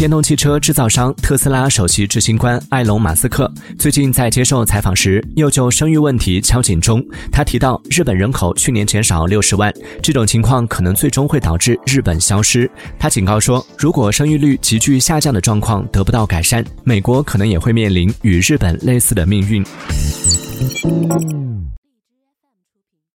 电动汽车制造商特斯拉首席执行官埃隆马斯克最近在接受采访时又就生育问题敲警钟他提到日本人口去年减少六十万这种情况可能最终会导致日本消失。他警告说如果生育率急剧下降的状况得不到改善美国可能也会面临与日本类似的命运。